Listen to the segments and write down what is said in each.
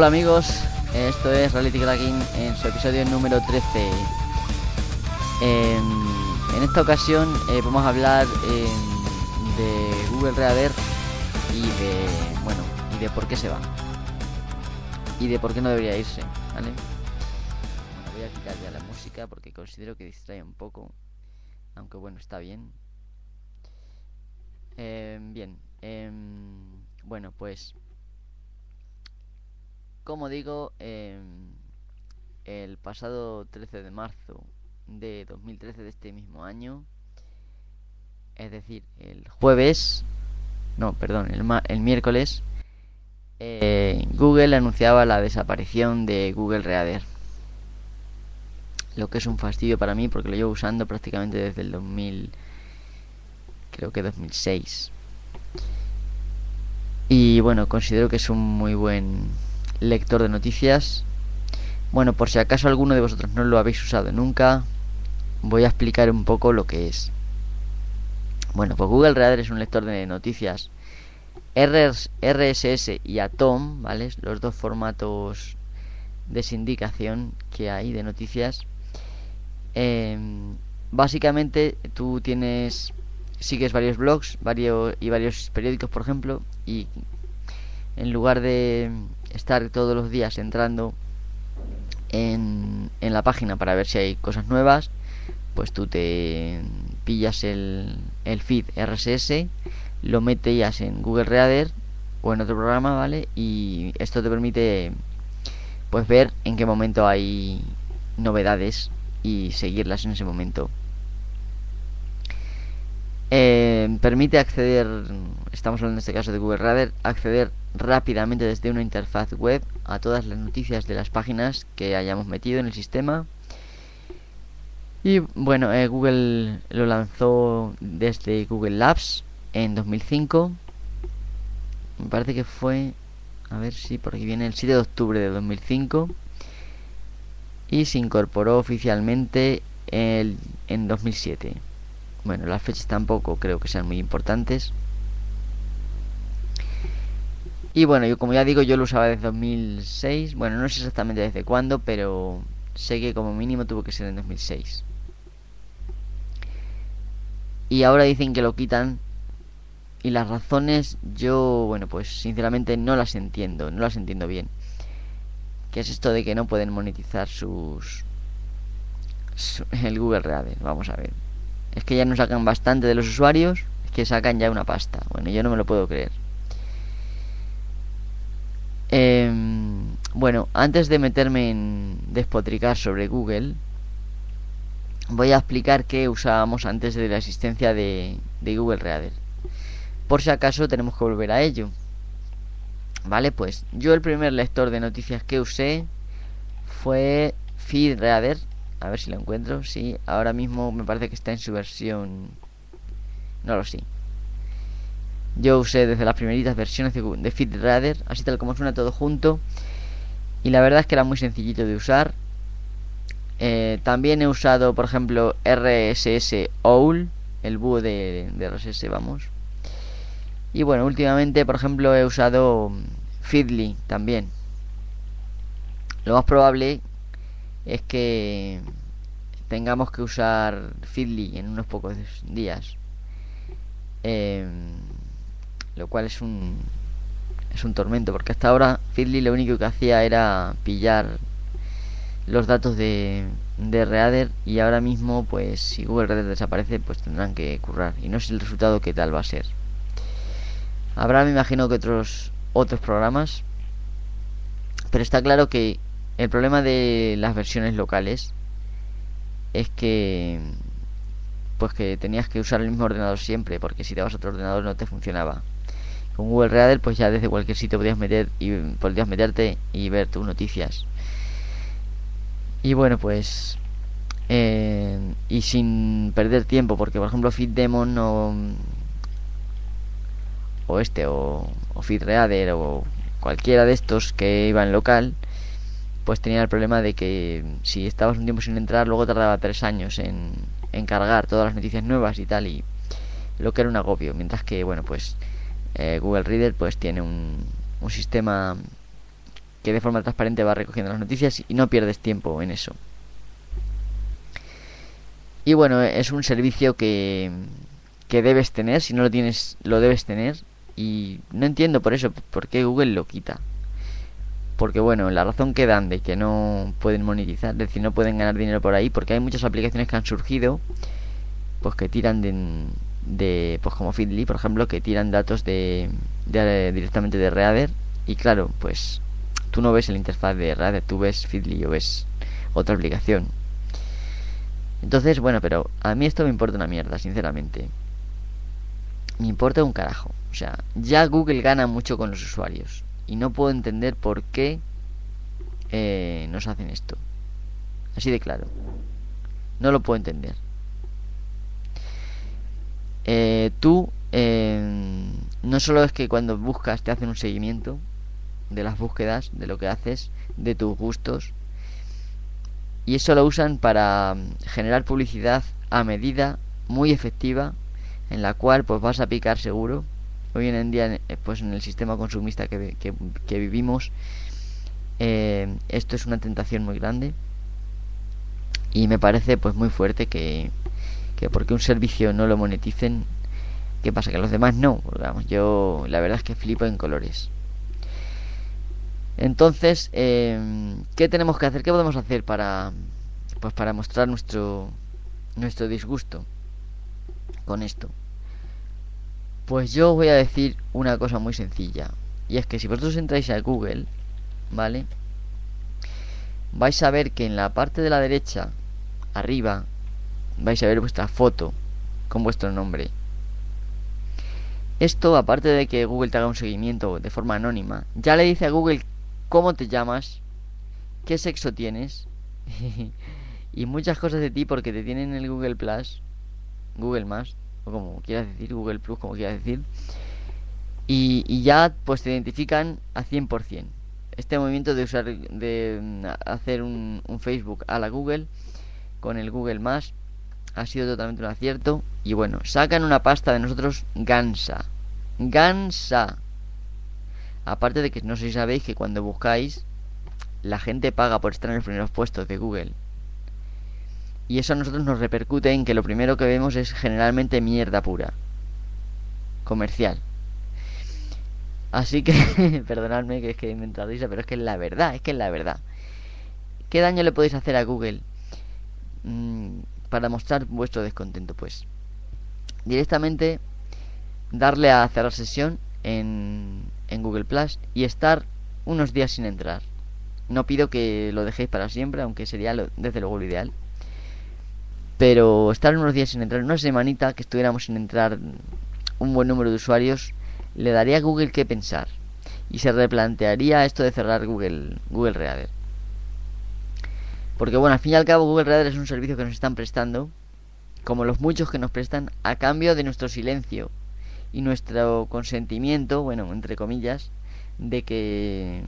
Hola amigos, esto es Reality Cracking en su episodio número 13. En, esta ocasión eh, vamos a hablar em, de Google Reader y de, bueno, y de por qué se va. Y de por qué no debería irse, ¿vale? Bueno, voy a quitar ya la música porque considero que distrae un poco. Aunque bueno, está bien. Em, bien. em, bueno, pues como digo, em, el pasado 13 de marzo de 2013 de este mismo año, es decir, el jueves, no, perdón, el, ma- el miércoles, eh, Google anunciaba la desaparición de Google Reader. Lo que es un fastidio para mí porque lo llevo usando prácticamente desde el 2000, creo que 2006. Y bueno, considero que es un muy buen lector de noticias. Bueno, por si acaso alguno de vosotros no lo habéis usado nunca, voy a explicar un poco lo que es. Bueno, pues Google Reader es un lector de noticias RS RSS y Atom, ¿vale? Los dos formatos de sindicación que hay de noticias. Em, básicamente tú tienes sigues varios blogs varios y varios periódicos por ejemplo y en lugar de estar todos los días entrando en, en la página para ver si hay cosas nuevas pues tú te pillas el, el feed RSS lo metes en Google Reader o en otro programa vale y esto te permite pues ver en qué momento hay novedades y seguirlas en ese momento. Eh, permite acceder, estamos hablando en este caso de Google Reader, acceder rápidamente desde una interfaz web a todas las noticias de las páginas que hayamos metido en el sistema. Y bueno, eh, Google lo lanzó desde Google Labs en 2005. Me parece que fue, a ver si por aquí viene el 7 de octubre de 2005. Y se incorporó oficialmente el, en 2007. Bueno, las fechas tampoco creo que sean muy importantes. Y bueno, yo como ya digo, yo lo usaba desde 2006. Bueno, no sé exactamente desde cuándo, pero sé que como mínimo tuvo que ser en 2006. Y ahora dicen que lo quitan. Y las razones yo, bueno, pues sinceramente no las entiendo, no las entiendo bien. ¿Qué es esto de que no pueden monetizar sus... su- el Google Reader? Vamos a ver. Es que ya no sacan bastante de los usuarios, es que sacan ya una pasta. Bueno, yo no me lo puedo creer. Em, bueno, antes de meterme en despotricar sobre Google, voy a explicar qué usábamos antes de la existencia de, de Google Reader. Por si acaso tenemos que volver a ello. Vale, pues yo el primer lector de noticias que usé fue FeedReader. A ver si lo encuentro. Sí, ahora mismo me parece que está en su versión. No lo sé. Yo usé desde las primeritas versiones de, de así tal como suena todo junto. Y la verdad es que era muy sencillito de usar. Eh, también he usado, por ejemplo, RSS OWL, el búho de, de RSS, vamos. Y bueno, últimamente, por ejemplo, he usado Feedly también. Lo más probable es que tengamos que usar Feedly en unos pocos días. Em, lo cual es un es un tormento porque hasta ahora Feedly lo único que hacía era pillar los datos de, de Reader y ahora mismo pues si Google Reader desaparece pues tendrán que currar y no sé el resultado qué tal va a ser. Habrá me imagino que otros otros programas pero está claro que el problema de las versiones locales es que pues que tenías que usar el mismo ordenador siempre, porque si te vas a otro ordenador no te funcionaba. Con Google Reader pues ya desde cualquier sitio podías meter y podías meterte y ver tus noticias. Y bueno, pues eh, y sin perder tiempo, porque por ejemplo FeedDemon o o este o, o o cualquiera de estos que iban local pues tenía el problema de que si estabas un tiempo sin entrar luego tardaba tres años en, en cargar todas las noticias nuevas y tal y lo que era un agobio mientras que bueno pues eh, Google Reader pues tiene un, un sistema que de forma transparente va recogiendo las noticias y no pierdes tiempo en eso. Y bueno, es un servicio que, que debes tener, si no lo tienes, lo debes tener. Y no entiendo por eso, por qué Google lo quita. Porque bueno, la razón que dan de que no pueden monetizar, es decir, no pueden ganar dinero por ahí, porque hay muchas aplicaciones que han surgido, pues que tiran de, de pues como Feedly, por ejemplo, que tiran datos de, directamente de Reader. Y claro, pues tú no ves el interfaz de Reader, tú ves Feedly o ves otra aplicación. Entonces, bueno, pero a mí esto me importa una mierda, sinceramente. Me importa un carajo. O sea, ya Google gana mucho con los usuarios. Y no puedo entender por qué eh, nos hacen esto. Así de claro. No lo puedo entender. Eh, tú, eh, no solo es que cuando buscas te hacen un seguimiento de las búsquedas, de lo que haces, de tus gustos, y eso lo usan para mm, generar publicidad a medida muy efectiva en la cual pues vas a picar seguro. Hoy en día eh, pues en el sistema consumista que, que, vivimos eh, esto es una tentación muy grande y me parece pues muy fuerte que, que porque un servicio no lo moneticen qué pasa que los demás no yo la verdad es que flipo en colores entonces, em, ¿qué tenemos que hacer? ¿Qué podemos hacer para, pues para mostrar nuestro, nuestro disgusto con esto? Pues yo voy a decir una cosa muy sencilla. Y es que si vosotros entráis a Google, ¿vale? Vais a ver que en la parte de la derecha, arriba, vais a ver vuestra foto con vuestro nombre. Esto, aparte de que Google te haga un seguimiento de forma anónima, ya le dice a Google cómo te llamas, qué sexo tienes y muchas cosas de ti porque te tienen en el Google Plus, Google Más, o como quieras decir, Google Plus, como quieras decir, y, ya pues te identifican a 100%. Este movimiento de usar, de mm, hacer un, un Facebook a la Google con el Google Más ha sido totalmente un acierto. Y bueno, sacan una pasta de nosotros gansa. Gansa. Aparte de que no sé si sabéis que cuando buscáis, la gente paga por estar en los primeros puestos de Google. Y eso a nosotros nos repercute en que lo primero que vemos es generalmente mierda pura. Comercial. Así que, perdonadme que es que me pero es que es la verdad, es que es la verdad. ¿Qué daño le podéis hacer a Google mm, para mostrar vuestro descontento? Pues directamente darle a cerrar sesión en, en Google Plus y estar unos días sin entrar. No pido que lo dejéis para siempre, aunque sería desde luego lo ideal. Pero estar unos días sin entrar, una semanita que estuviéramos sin entrar un buen número de usuarios, le daría a Google que pensar. Y se replantearía esto de cerrar Google, Google Reader. Porque bueno, al fin y al cabo Google Reader es un servicio que nos están prestando, como los muchos que nos prestan, a cambio de nuestro silencio y nuestro consentimiento, bueno, entre comillas, de que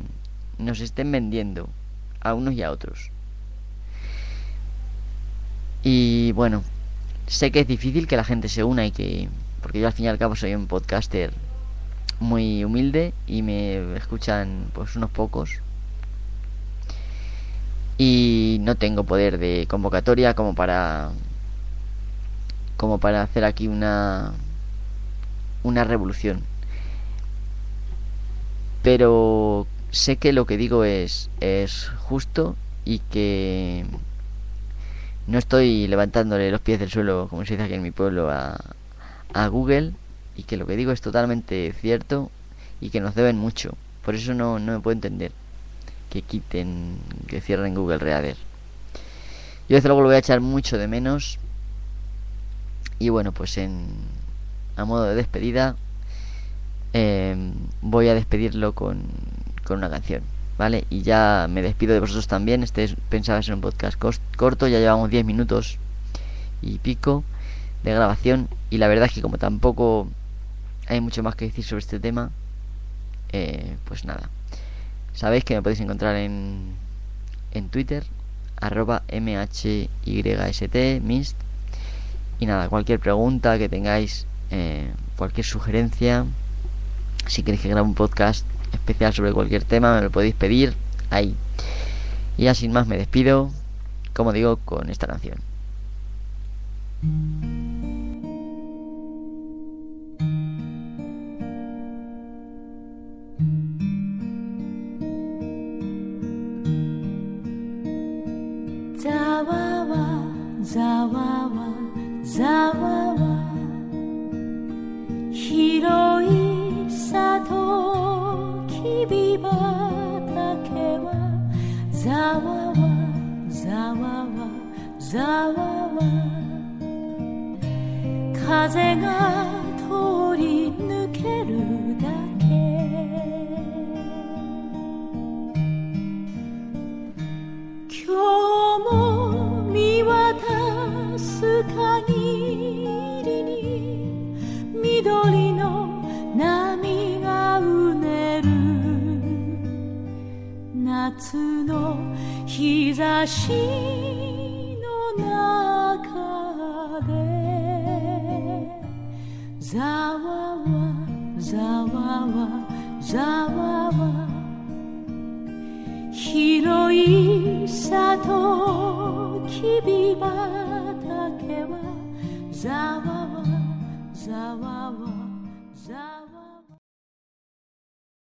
nos estén vendiendo a unos y a otros. Y bueno, sé que es difícil que la gente se una y que... Porque yo al fin y al cabo soy un podcaster muy humilde y me escuchan pues unos pocos. Y no tengo poder de convocatoria como para... como para hacer aquí una una revolución. Pero sé que lo que digo es, es justo y que no estoy levantándole los pies del suelo, como se dice aquí en mi pueblo, a, a Google y que lo que digo es totalmente cierto y que nos deben mucho. Por eso no, no me puedo entender que quiten, que cierren Google Reader. Yo desde luego lo voy a echar mucho de menos. Y bueno, pues en, a modo de despedida, em, voy a despedirlo con, con una canción, ¿vale? Y ya me despido de vosotros también. Este es, pensaba ser un podcast corto, ya llevamos 10 minutos y pico de grabación. Y la verdad es que como tampoco hay mucho más que decir sobre este tema, eh, pues nada. Sabéis que me podéis encontrar en, en Twitter, arroba mhyst, mist. Y nada, cualquier pregunta que tengáis, eh, cualquier sugerencia, si queréis que grabe un podcast especial sobre cualquier tema, me lo podéis pedir ahí. Y ya sin más me despido, como digo, con esta canción. ざわわざわわ広い里きび畑はざわわざわわざわわ風がの日差しの中でざわわざわわざわわ広い里きび畑はざわわざわわ。